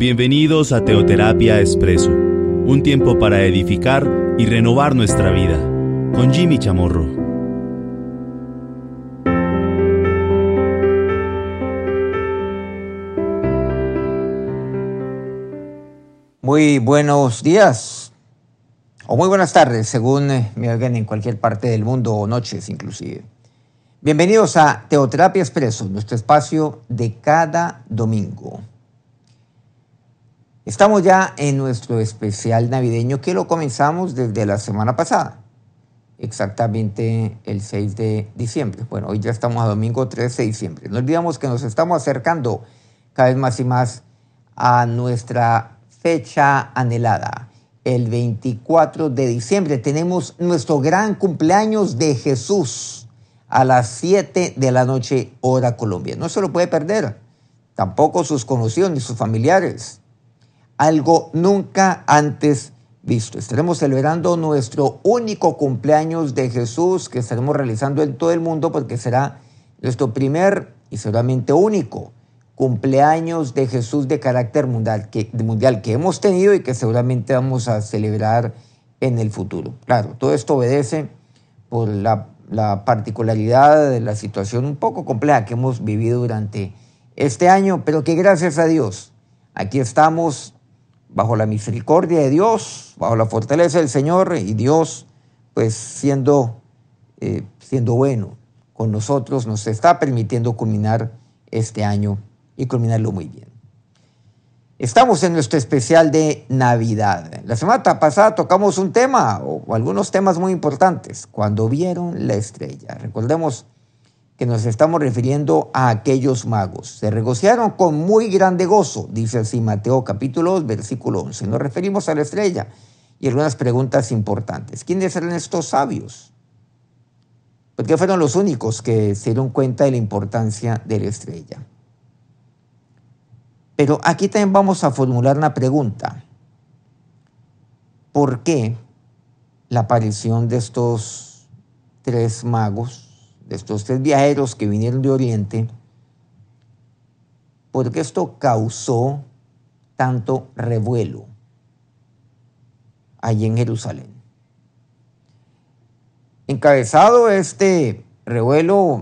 Bienvenidos a Teoterapia Expreso, un tiempo para edificar y renovar nuestra vida, con Jimmy Chamorro. Muy buenos días o muy buenas tardes, según eh, me oigan en cualquier parte del mundo o noches inclusive. Bienvenidos a Teoterapia Expreso, nuestro espacio de cada domingo. Estamos ya en nuestro especial navideño que lo comenzamos desde la semana pasada, exactamente el 6 de diciembre. Bueno, hoy ya estamos a domingo 13 de diciembre. No olvidamos que nos estamos acercando cada vez más y más a nuestra fecha anhelada. El 24 de diciembre tenemos nuestro gran cumpleaños de Jesús a las 7 de la noche hora Colombia. No se lo puede perder, tampoco sus conocidos ni sus familiares. Algo nunca antes visto. Estaremos celebrando nuestro único cumpleaños de Jesús que estaremos realizando en todo el mundo porque será nuestro primer y seguramente único cumpleaños de Jesús de carácter mundial que, mundial que hemos tenido y que seguramente vamos a celebrar en el futuro. Claro, todo esto obedece por la la particularidad de la situación un poco compleja que hemos vivido durante este año, pero que gracias a Dios aquí estamos bajo la misericordia de Dios, bajo la fortaleza del Señor y Dios pues siendo, eh, siendo bueno con nosotros nos está permitiendo culminar este año y culminarlo muy bien. Estamos en nuestro especial de Navidad. La semana pasada tocamos un tema o algunos temas muy importantes. Cuando vieron la estrella. Recordemos que nos estamos refiriendo a aquellos magos. Se regociaron con muy grande gozo, dice así Mateo capítulo 2, versículo 11. Nos referimos a la estrella y algunas preguntas importantes. ¿Quiénes eran estos sabios? Porque fueron los únicos que se dieron cuenta de la importancia de la estrella. Pero aquí también vamos a formular una pregunta. ¿Por qué la aparición de estos tres magos, de estos tres viajeros que vinieron de Oriente, por qué esto causó tanto revuelo allí en Jerusalén? Encabezado este revuelo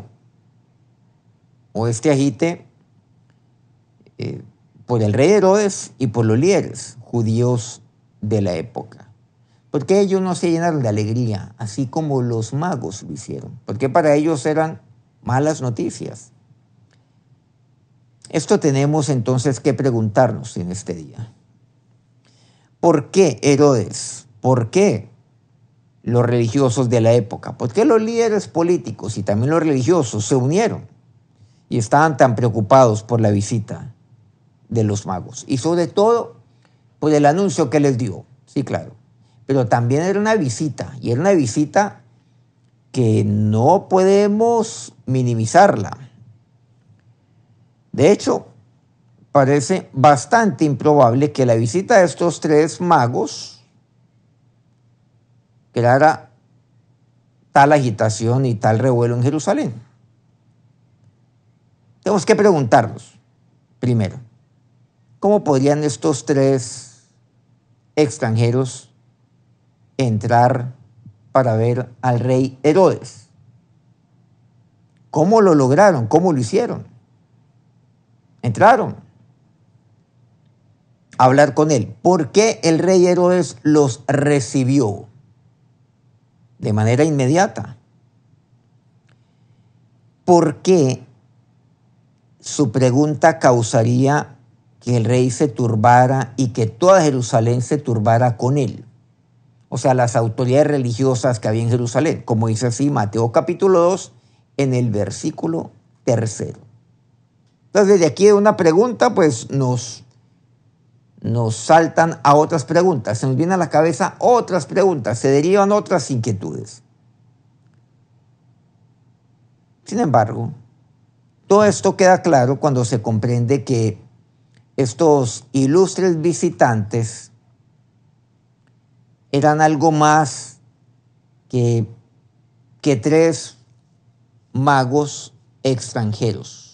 o este agite, eh, por el rey Herodes y por los líderes judíos de la época. Porque ellos no se llenaron de alegría, así como los magos lo hicieron, porque para ellos eran malas noticias. Esto tenemos entonces que preguntarnos en este día. ¿Por qué Herodes? ¿Por qué los religiosos de la época? ¿Por qué los líderes políticos y también los religiosos se unieron y estaban tan preocupados por la visita de los magos. Y sobre todo por el anuncio que les dio, sí, claro. Pero también era una visita, y era una visita que no podemos minimizarla. De hecho, parece bastante improbable que la visita de estos tres magos creara tal agitación y tal revuelo en Jerusalén. Tenemos que preguntarnos, primero, ¿Cómo podrían estos tres extranjeros entrar para ver al rey Herodes? ¿Cómo lo lograron? ¿Cómo lo hicieron? Entraron a hablar con él. ¿Por qué el rey Herodes los recibió de manera inmediata? ¿Por qué su pregunta causaría que el rey se turbara y que toda Jerusalén se turbara con él. O sea, las autoridades religiosas que había en Jerusalén, como dice así Mateo capítulo 2 en el versículo tercero. Entonces, desde aquí una pregunta, pues nos, nos saltan a otras preguntas, se nos vienen a la cabeza otras preguntas, se derivan otras inquietudes. Sin embargo, todo esto queda claro cuando se comprende que estos ilustres visitantes eran algo más que, que tres magos extranjeros.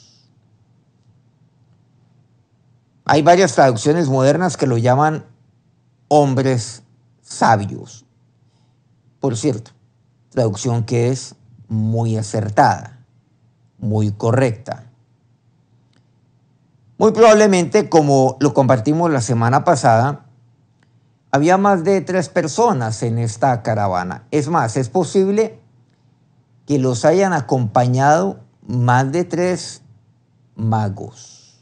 Hay varias traducciones modernas que lo llaman hombres sabios. Por cierto, traducción que es muy acertada, muy correcta. Muy probablemente, como lo compartimos la semana pasada, había más de tres personas en esta caravana. Es más, es posible que los hayan acompañado más de tres magos,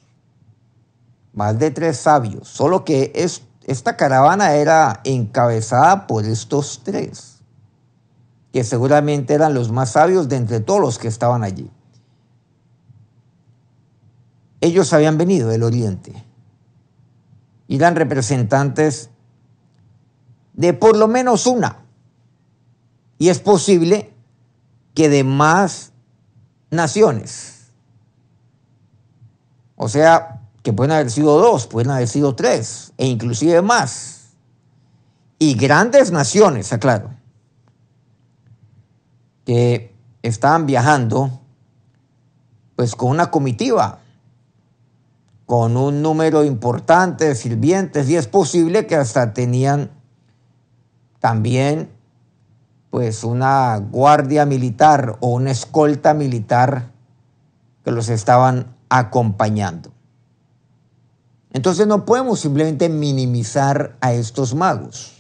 más de tres sabios, solo que es, esta caravana era encabezada por estos tres, que seguramente eran los más sabios de entre todos los que estaban allí. Ellos habían venido del oriente eran representantes de por lo menos una. Y es posible que de más naciones. O sea, que pueden haber sido dos, pueden haber sido tres, e inclusive más. Y grandes naciones, aclaro, que estaban viajando pues con una comitiva, con un número importante de sirvientes, y es posible que hasta tenían también pues una guardia militar o una escolta militar que los estaban acompañando. Entonces no podemos simplemente minimizar a estos magos.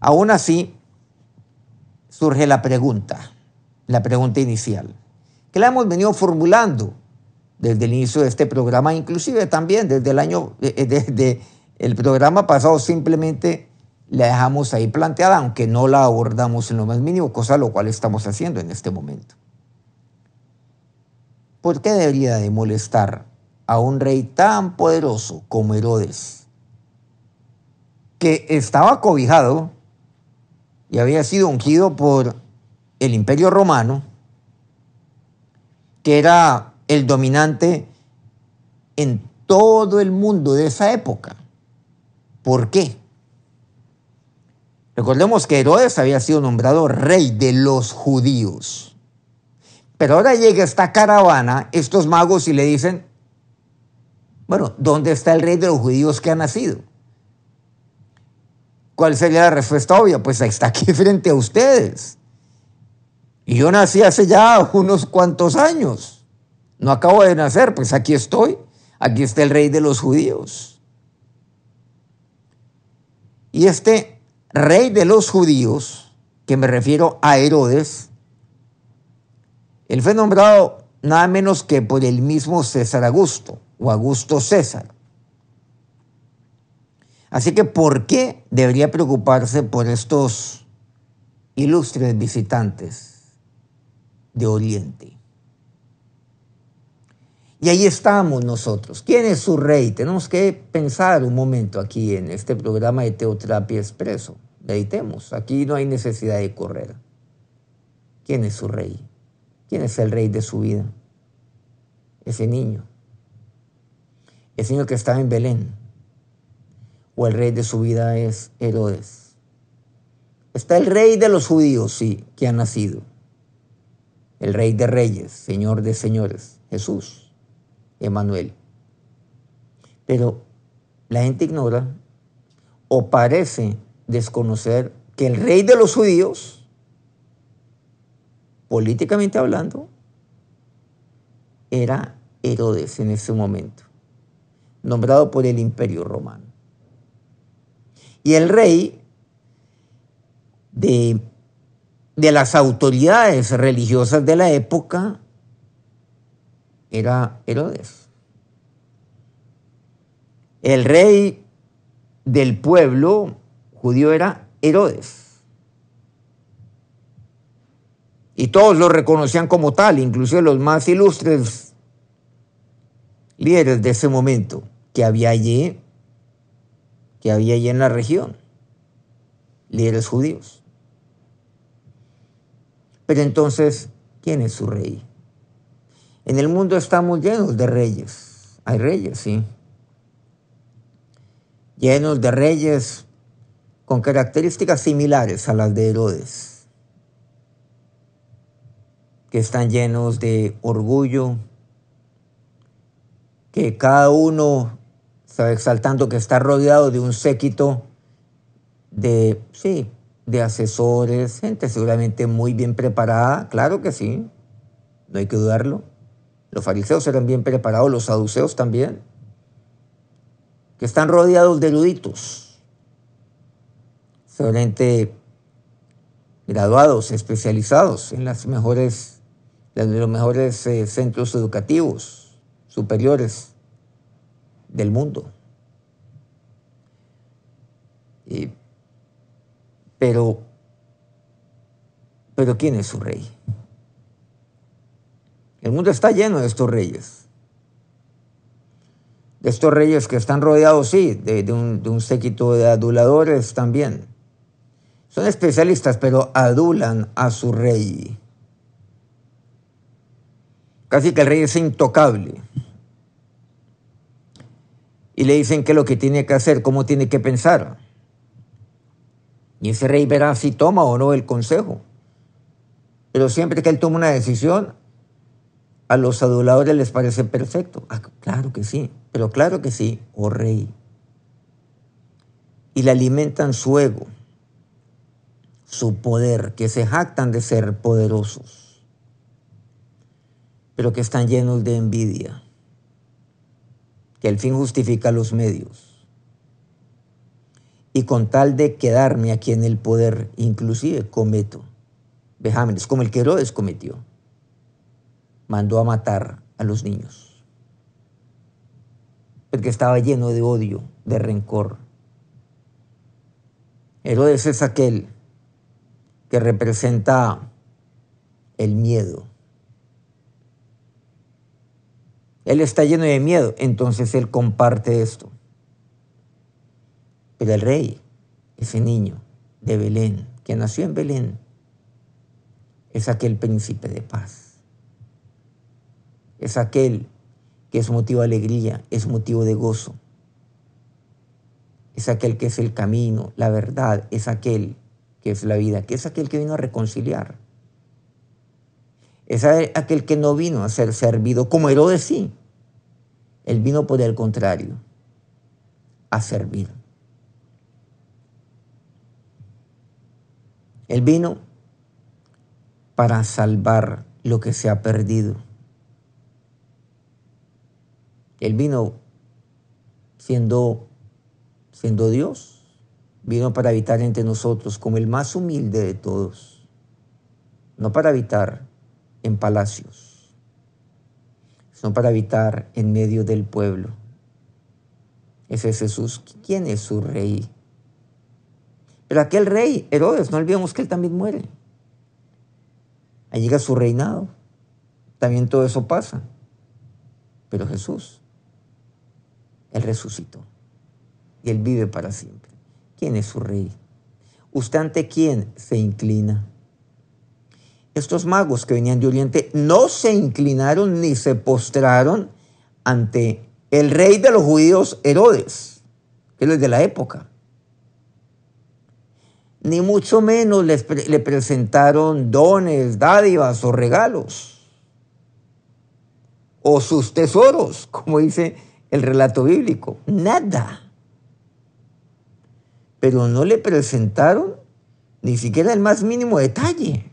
Aún así, surge la pregunta, la pregunta inicial, que la hemos venido formulando desde el inicio de este programa, inclusive también desde el año, desde el programa pasado simplemente la dejamos ahí planteada, aunque no la abordamos en lo más mínimo, cosa lo cual estamos haciendo en este momento. ¿Por qué debería de molestar a un rey tan poderoso como Herodes, que estaba cobijado y había sido ungido por el imperio romano, que era el dominante en todo el mundo de esa época? ¿Por qué? Recordemos que Herodes había sido nombrado rey de los judíos. Pero ahora llega esta caravana, estos magos, y le dicen, bueno, ¿dónde está el rey de los judíos que ha nacido? ¿Cuál sería la respuesta obvia? Pues está aquí frente a ustedes. Y yo nací hace ya unos cuantos años. No acabo de nacer, pues aquí estoy. Aquí está el rey de los judíos. Y este rey de los judíos, que me refiero a Herodes, él fue nombrado nada menos que por el mismo César Augusto o Augusto César. Así que, ¿por qué debería preocuparse por estos ilustres visitantes de Oriente? Y ahí estamos nosotros. ¿Quién es su rey? Tenemos que pensar un momento aquí en este programa de Teoterapia Expreso. Meditemos. Aquí no hay necesidad de correr. ¿Quién es su rey? ¿Quién es el rey de su vida? Ese niño. Ese niño que estaba en Belén. O el rey de su vida es Herodes. Está el rey de los judíos, sí, que ha nacido. El rey de reyes, señor de señores, Jesús. Emanuel. Pero la gente ignora o parece desconocer que el rey de los judíos, políticamente hablando, era Herodes en ese momento, nombrado por el imperio romano. Y el rey de, de las autoridades religiosas de la época era Herodes. El rey del pueblo judío era Herodes. Y todos lo reconocían como tal, incluso los más ilustres líderes de ese momento que había allí, que había allí en la región, líderes judíos. Pero entonces, ¿quién es su rey? En el mundo estamos llenos de reyes. Hay reyes, sí. Llenos de reyes con características similares a las de Herodes, que están llenos de orgullo, que cada uno está exaltando que está rodeado de un séquito de, sí, de asesores, gente seguramente muy bien preparada, claro que sí, no hay que dudarlo. Los fariseos eran bien preparados, los saduceos también, que están rodeados de eruditos, seguramente graduados, especializados en los mejores eh, centros educativos superiores del mundo. pero, pero ¿quién es su rey? El mundo está lleno de estos reyes. De estos reyes que están rodeados, sí, de, un, un séquito de aduladores también. Son especialistas, pero adulan a su rey. Casi que el rey es intocable. Y le dicen qué es lo que tiene que hacer, cómo tiene que pensar. Y ese rey verá si toma o no el consejo. Pero siempre que él toma una decisión, a los aduladores les parece perfecto. Ah, claro que sí, pero claro que sí, oh rey. Y le alimentan su ego su poder, que se jactan de ser poderosos, pero que están llenos de envidia, que el fin justifica los medios. Y con tal de quedarme aquí en el poder, inclusive cometo vejámenes, como el que Herodes cometió. Mandó a matar a los niños, porque estaba lleno de odio, de rencor. Herodes es aquel que representa el miedo. Él está lleno de miedo, entonces él comparte esto. Pero el rey, ese niño de Belén, que nació en Belén, es aquel príncipe de paz. Es aquel que es motivo de alegría, es motivo de gozo. Es aquel que es el camino, la verdad, es aquel que es la vida, que es aquel que vino a reconciliar. Es aquel que no vino a ser servido, como Herodes sí. Él vino por el contrario, a servir. Él vino para salvar lo que se ha perdido. Él vino siendo, siendo Dios, vino para habitar entre nosotros como el más humilde de todos, no para habitar en palacios, sino para habitar en medio del pueblo. Ese es Jesús. ¿Quién es su rey? Pero aquel rey, Herodes, no olvidemos que él también muere. Ahí llega su reinado. También todo eso pasa. Pero Jesús, Él resucitó. Y Él vive para siempre. ¿Quién es su rey? ¿Usted ante quién se inclina? Estos magos que venían de Oriente no se inclinaron ni se postraron ante el rey de los judíos Herodes, que es de la época. Ni mucho menos le presentaron dones, dádivas o regalos. O sus tesoros, como dice el relato bíblico. Nada pero no le presentaron ni siquiera el más mínimo detalle.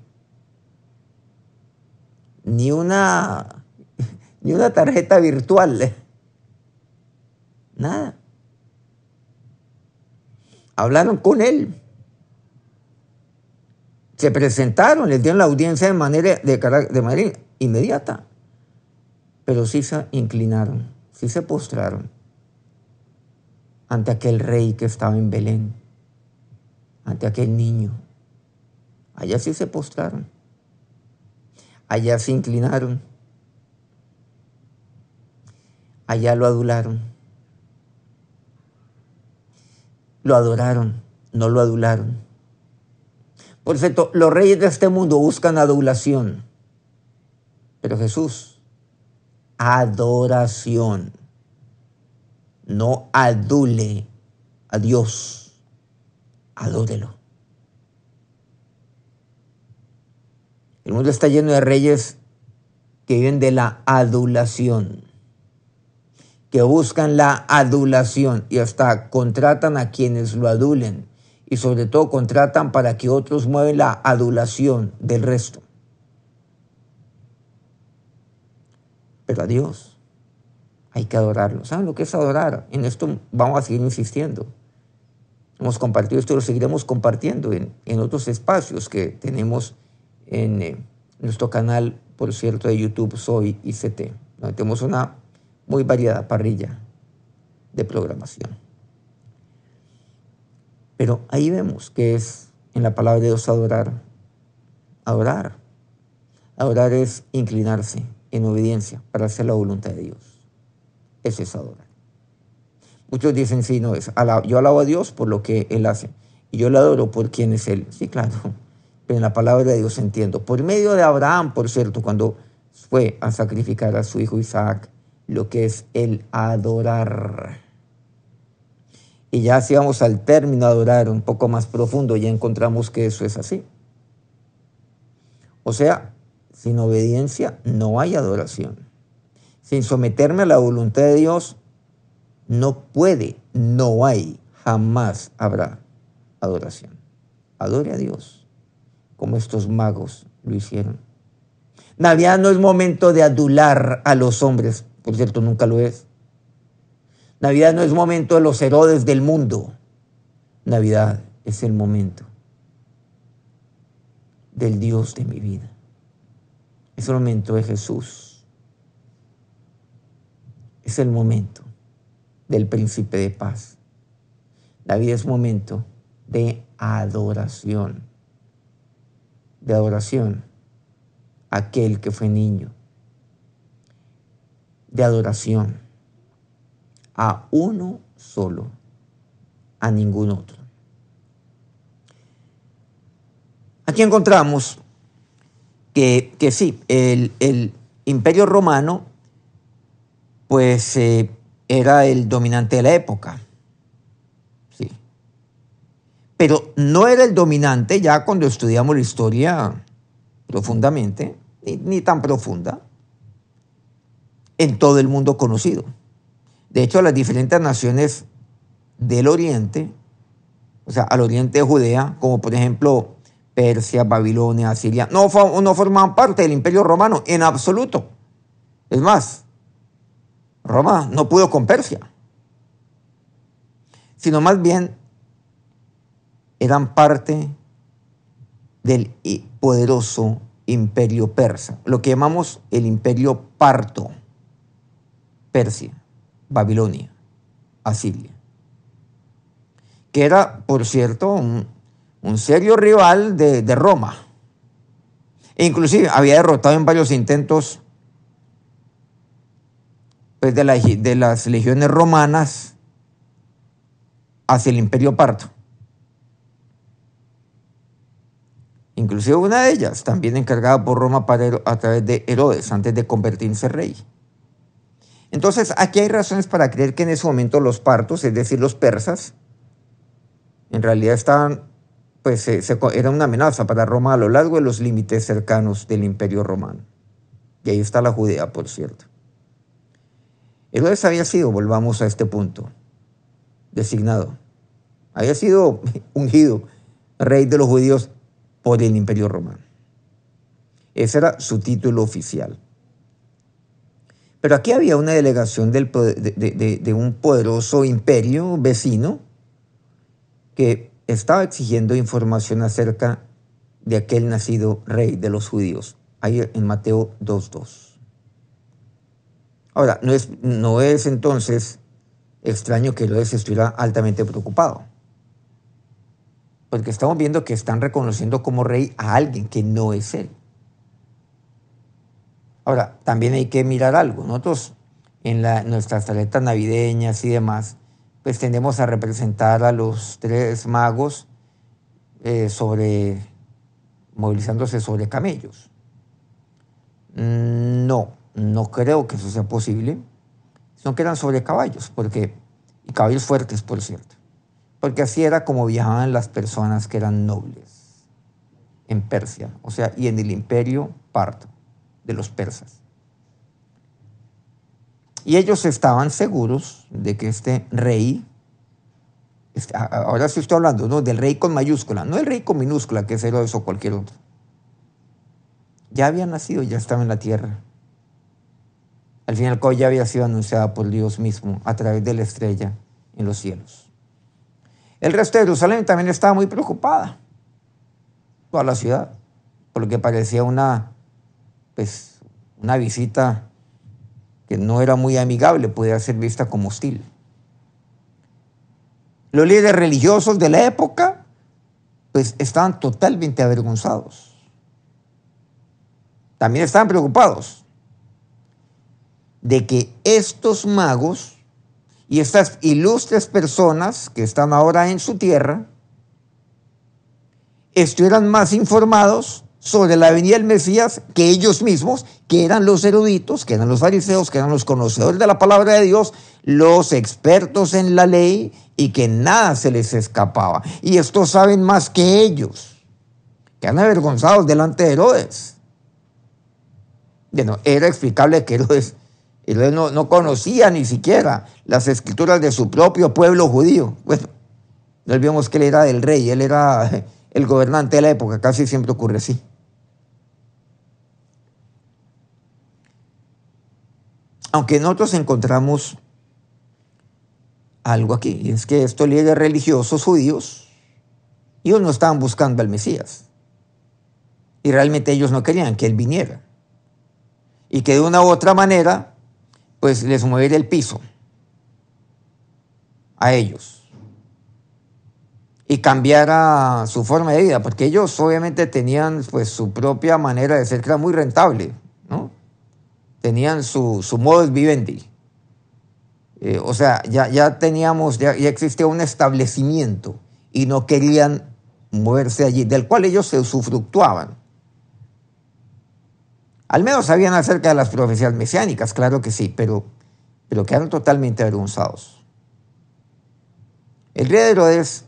Ni una, ni una tarjeta virtual. Nada. Hablaron con él. Se presentaron, les dieron la audiencia de manera, de, de manera inmediata. Pero sí se inclinaron, sí se postraron ante aquel rey que estaba en Belén, ante aquel niño. Allá sí se postraron, allá se inclinaron, allá lo adularon, lo adoraron, no lo adularon. Por cierto, los reyes de este mundo buscan adulación, pero Jesús, adoración no adule a Dios, adórelo. El mundo está lleno de reyes que viven de la adulación, que buscan la adulación y hasta contratan a quienes lo adulen y sobre todo contratan para que otros mueven la adulación del resto. Pero a Dios hay que adorarlo. ¿Saben lo que es adorar? En esto vamos a seguir insistiendo. Hemos compartido esto, lo seguiremos compartiendo en, otros espacios que tenemos en eh, nuestro canal, por cierto, de YouTube Soy ICT. Donde tenemos una muy variada parrilla de programación. Pero ahí vemos que es en la palabra de Dios adorar. Adorar. Adorar es inclinarse en obediencia para hacer la voluntad de Dios. Eso es adorar. Muchos dicen, sí, no, es, yo alabo a Dios por lo que Él hace. Y yo le adoro por quién es Él. Sí, claro. Pero en la palabra de Dios entiendo. Por medio de Abraham, por cierto, cuando fue a sacrificar a su hijo Isaac, lo que es el adorar. Y ya si vamos al término adorar un poco más profundo, ya encontramos que eso es así. O sea, sin obediencia no hay adoración. Sin someterme a la voluntad de Dios, no puede, no hay, jamás habrá adoración. Adore a Dios, como estos magos lo hicieron. Navidad no es momento de adular a los hombres, por cierto, nunca lo es. Navidad no es momento de los Herodes del mundo. Navidad es el momento del Dios de mi vida. Es el momento de Jesús. Es el momento del príncipe de paz. Navidad es momento de adoración. De adoración a aquel que fue niño de adoración a uno solo, a ningún otro. Aquí encontramos que, sí, el, imperio romano pues eh, era el dominante de la época. Sí. Pero no era el dominante ya cuando estudiamos la historia profundamente, ni tan profunda en todo el mundo conocido. De hecho, las diferentes naciones del Oriente, o sea, al oriente de Judea, como por ejemplo Persia, Babilonia, Siria, no, no formaban parte del imperio romano en absoluto. Es más, Roma no pudo con Persia, sino más bien eran parte del poderoso imperio persa, lo que llamamos el imperio parto. Persia, Babilonia, Asiria, que era, por cierto, un, serio rival de, Roma. E inclusive había derrotado en varios intentos pues, de, de las legiones romanas hacia el imperio parto. Inclusive una de ellas, también encargada por Roma para, a través de Herodes, antes de convertirse en rey. Entonces, aquí hay razones para creer que en ese momento los partos, es decir, los persas, en realidad estaban, pues era una amenaza para Roma a lo largo de los límites cercanos del imperio romano. Y ahí está la Judea, por cierto. Herodes había sido, volvamos a este punto, designado. Había sido ungido rey de los judíos por el imperio romano. Ese era su título oficial. Pero aquí había una delegación de, un poderoso imperio vecino que estaba exigiendo información acerca de aquel nacido rey de los judíos, ahí en Mateo 2.2. Ahora, no es, entonces extraño que Herodes estuviera altamente preocupado, porque estamos viendo que están reconociendo como rey a alguien que no es él. Ahora, también hay que mirar algo. Nosotros en nuestras tarjetas navideñas y demás, pues tendemos a representar a los tres magos eh, sobre, movilizándose sobre camellos. Mm, no, no creo que eso sea posible. Sino que eran sobre caballos, porque, y caballos fuertes, por cierto. Porque así era como viajaban las personas que eran nobles en Persia, o sea, y en el imperio parto de los persas. Y ellos estaban seguros de que este rey, este, ahora sí estoy hablando ¿no? del rey con mayúscula, no el rey con minúscula, que es Herodes o cualquier otro. Ya había nacido, ya estaba en la tierra. Al fin y al ya había sido anunciada por Dios mismo a través de la estrella en los cielos. El resto de Jerusalén también estaba muy preocupada, toda la ciudad, por lo que parecía una, pues, una visita que no era muy amigable, podía ser vista como hostil. Los líderes religiosos de la época, pues estaban totalmente avergonzados. También estaban preocupados de que estos magos y estas ilustres personas que están ahora en su tierra estuvieran más informados sobre la venida del Mesías que ellos mismos, que eran los eruditos, que eran los fariseos, que eran los conocedores de la palabra de Dios, los expertos en la ley y que nada se les escapaba. Y estos saben más que ellos, que han avergonzados delante de Herodes. Bueno, era explicable que Herodes, no, no conocía ni siquiera las escrituras de su propio pueblo judío. Bueno, no olvidemos que él era el rey, él era el gobernante de la época, casi siempre ocurre así. Aunque nosotros encontramos algo aquí, y es que estos líderes religiosos judíos, ellos no estaban buscando al Mesías. Y realmente ellos no querían que Él viniera. Y que de una u otra manera, pues les moviera el piso a ellos. Y cambiara su forma de vida, porque ellos obviamente tenían pues su propia manera de ser, que era muy rentable, ¿no? Tenían su, su modus vivendi. Eh, o sea, ya, ya teníamos, ya, existía un establecimiento y no querían moverse allí, del cual ellos se usufructuaban. Al menos sabían acerca de las profecías mesiánicas, claro que sí, pero, pero quedaron totalmente avergonzados. El rey de Herodes,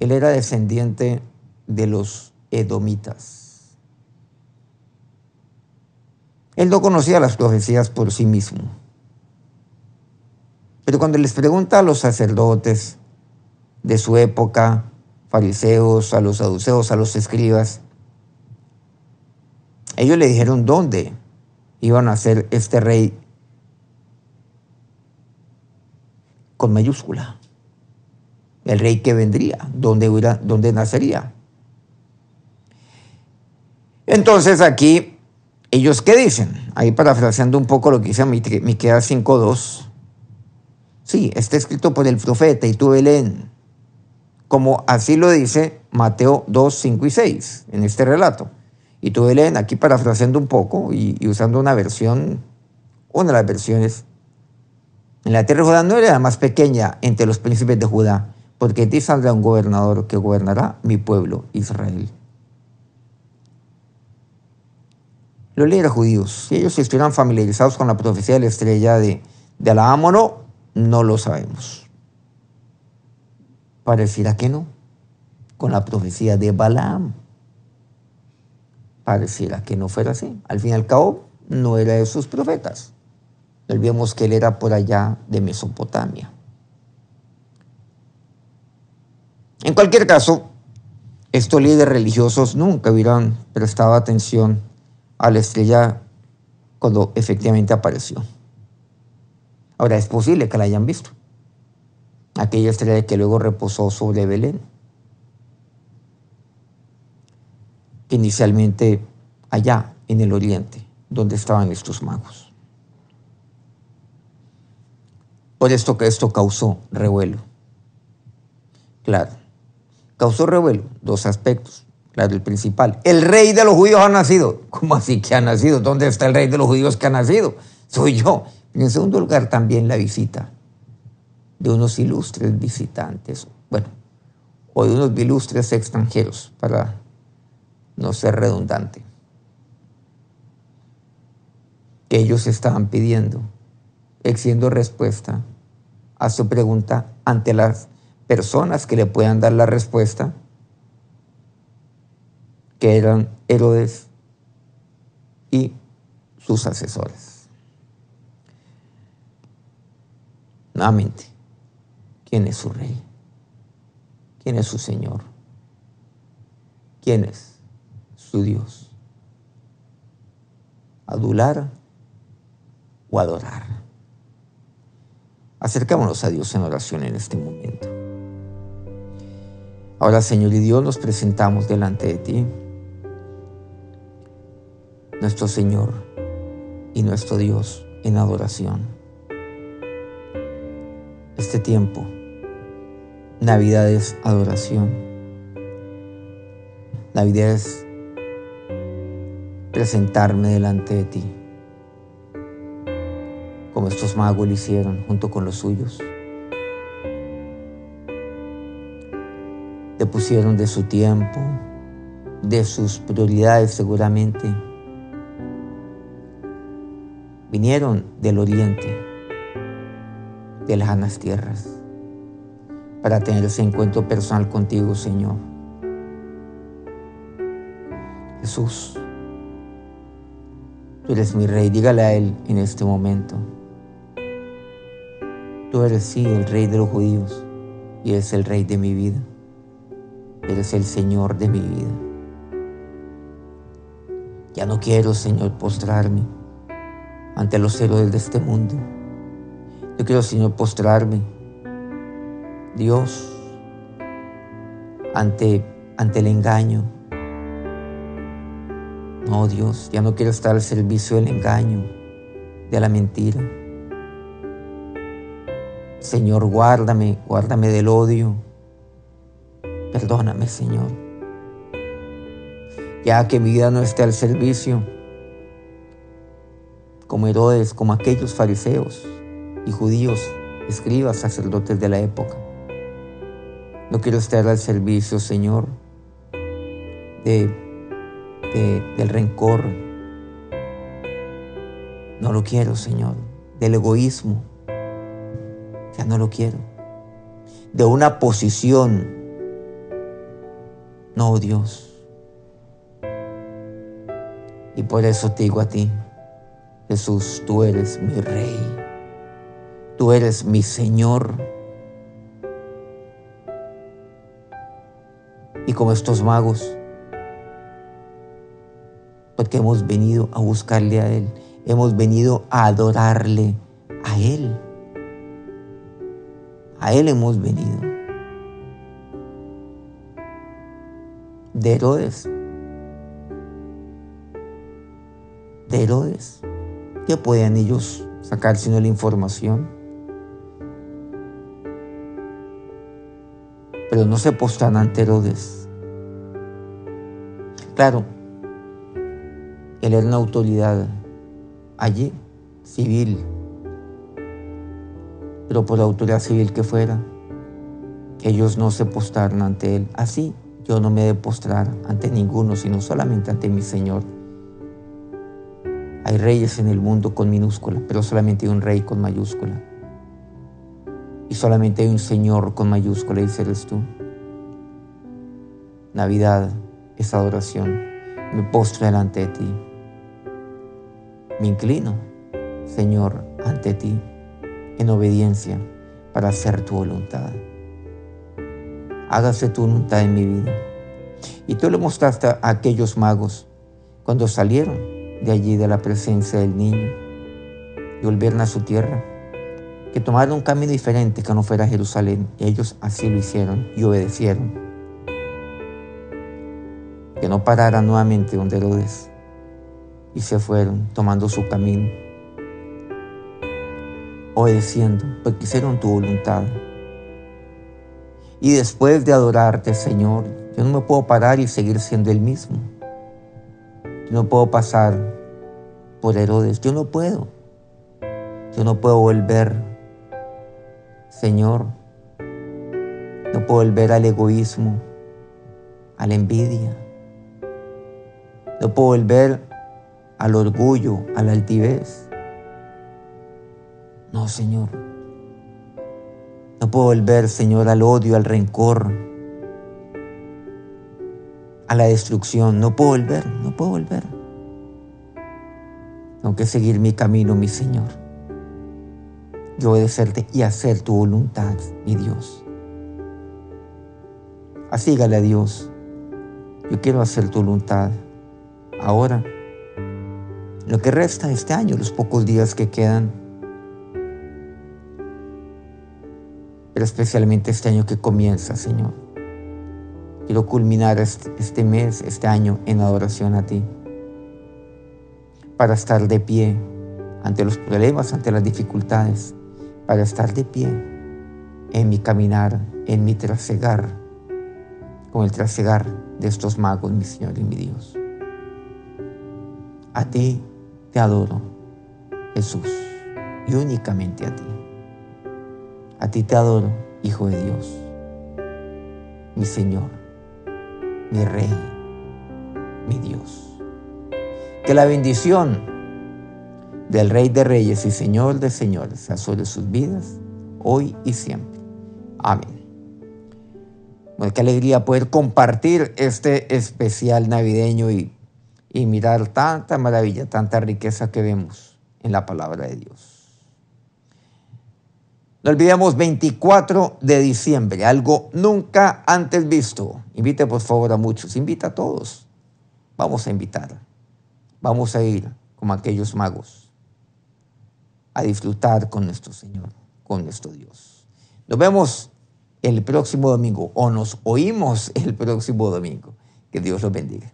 él era descendiente de los edomitas. Él no conocía las profecías por sí mismo. Pero cuando les pregunta a los sacerdotes de su época, fariseos, a los saduceos, a los escribas, ellos le dijeron dónde iban a ser este rey con mayúscula. El rey que vendría, dónde, dónde nacería. Entonces aquí ¿Ellos qué dicen? Ahí parafraseando un poco lo que dice Miqueas 5.2. Sí, está escrito por el profeta y tú Belén, como así lo dice Mateo 2, 5 y 6 en este relato. Y tú Belén, aquí parafraseando un poco y, usando una versión, una de las versiones, en la tierra de Judá no era la más pequeña entre los príncipes de Judá, porque de ti saldrá un gobernador que gobernará mi pueblo Israel. Los líderes judíos, si ellos estuvieran familiarizados con la profecía de la estrella de, de Alaámono, no lo sabemos. Pareciera que no. Con la profecía de Balaam. Pareciera que no fuera así. Al fin y al cabo, no era de sus profetas. Olvidemos que él era por allá de Mesopotamia. En cualquier caso, estos líderes religiosos nunca hubieran prestado atención a la estrella cuando efectivamente apareció. Ahora es posible que la hayan visto. Aquella estrella que luego reposó sobre Belén. Inicialmente allá en el oriente, donde estaban estos magos. Por esto que esto causó revuelo. Claro, causó revuelo, dos aspectos. Claro, el principal. El rey de los judíos ha nacido. ¿Cómo así que ha nacido? ¿Dónde está el rey de los judíos que ha nacido? Soy yo. En segundo lugar, también la visita de unos ilustres visitantes. Bueno, o de unos ilustres extranjeros, para no ser redundante. Que ellos estaban pidiendo, exigiendo respuesta a su pregunta ante las personas que le puedan dar la respuesta que eran Herodes y sus asesores. nuevamente quién es su rey, quién es su Señor, quién es su Dios. Adular o adorar. Acercémonos a Dios en oración en este momento. Ahora, Señor y Dios, nos presentamos delante de ti, nuestro Señor y nuestro Dios en adoración. Este tiempo, Navidad es adoración. Navidad es presentarme delante de ti como estos magos lo hicieron junto con los suyos. Le pusieron de su tiempo, de sus prioridades seguramente. Vinieron del oriente, de lejanas tierras, para tener ese encuentro personal contigo, Señor. Jesús, tú eres mi rey, dígale a Él en este momento. Tú eres sí el rey de los judíos y eres el rey de mi vida. Eres el Señor de mi vida. Ya no quiero, Señor, postrarme ante los héroes de este mundo. Yo quiero, Señor, postrarme, Dios, ante, ante el engaño. No, Dios, ya no quiero estar al servicio del engaño, de la mentira. Señor, guárdame, guárdame del odio. Perdóname, Señor. Ya que mi vida no esté al servicio, como Herodes, como aquellos fariseos y judíos, escribas, sacerdotes de la época. No quiero estar al servicio, Señor, de, del rencor. No lo quiero, Señor, del egoísmo ya no lo quiero. De una posición. No, Dios. Y por eso te digo a ti, Jesús, tú eres mi rey. Tú eres mi Señor. Y como estos magos, porque hemos venido a buscarle a Él, hemos venido a adorarle a Él. A Él hemos venido. De Herodes. De Herodes. ¿Qué podían ellos sacar sino la información? Pero no se postan ante Herodes. Claro, él era una autoridad allí, civil, pero por autoridad civil que fuera, ellos no se postraron ante Él. Así yo no me he de postrar ante ninguno, sino solamente ante mi Señor. Hay reyes en el mundo con minúscula, pero solamente hay un rey con mayúscula. Y solamente hay un Señor con mayúscula, y ese eres tú. Navidad es adoración. Me postro delante de ti. Me inclino, Señor, ante ti en obediencia para hacer tu voluntad. Hágase tu voluntad en mi vida. Y tú le mostraste a aquellos magos cuando salieron de allí de la presencia del niño y volvieron a su tierra, que tomaron un camino diferente que no fuera Jerusalén. Y ellos así lo hicieron y obedecieron. Que no pararan nuevamente donde Herodes y se fueron tomando su camino obedeciendo, porque hicieron tu voluntad. Y después de adorarte, Señor, yo no me puedo parar y seguir siendo el mismo. Yo no puedo pasar por Herodes, yo no puedo. Yo no puedo volver, Señor, no puedo volver al egoísmo, a la envidia. No puedo volver al orgullo, a la altivez. No, Señor. No puedo volver, Señor, al odio, al rencor, a la destrucción. No puedo volver, no puedo volver. Tengo que seguir mi camino, mi Señor. y obedecerte y hacer tu voluntad, mi Dios. Asígale a Dios. Yo quiero hacer tu voluntad. Ahora, lo que resta este año, los pocos días que quedan, pero especialmente este año que comienza, Señor. Quiero culminar este, mes, este año, en adoración a ti, para estar de pie ante los problemas, ante las dificultades, para estar de pie en mi caminar, en mi trasegar, con el trasegar de estos magos, mi Señor y mi Dios. A ti te adoro, Jesús, y únicamente a ti. A ti te adoro, Hijo de Dios, mi Señor, mi Rey, mi Dios. Que la bendición del Rey de Reyes y Señor de Señores sea sobre sus vidas, hoy y siempre. Amén. Bueno, qué alegría poder compartir este especial navideño y, y mirar tanta maravilla, tanta riqueza que vemos en la palabra de Dios. No olvidemos 24 de diciembre, algo nunca antes visto. Invite por favor a muchos, invita a todos. Vamos a invitar, vamos a ir como aquellos magos a disfrutar con nuestro Señor, con nuestro Dios. Nos vemos el próximo domingo o nos oímos el próximo domingo. Que Dios los bendiga.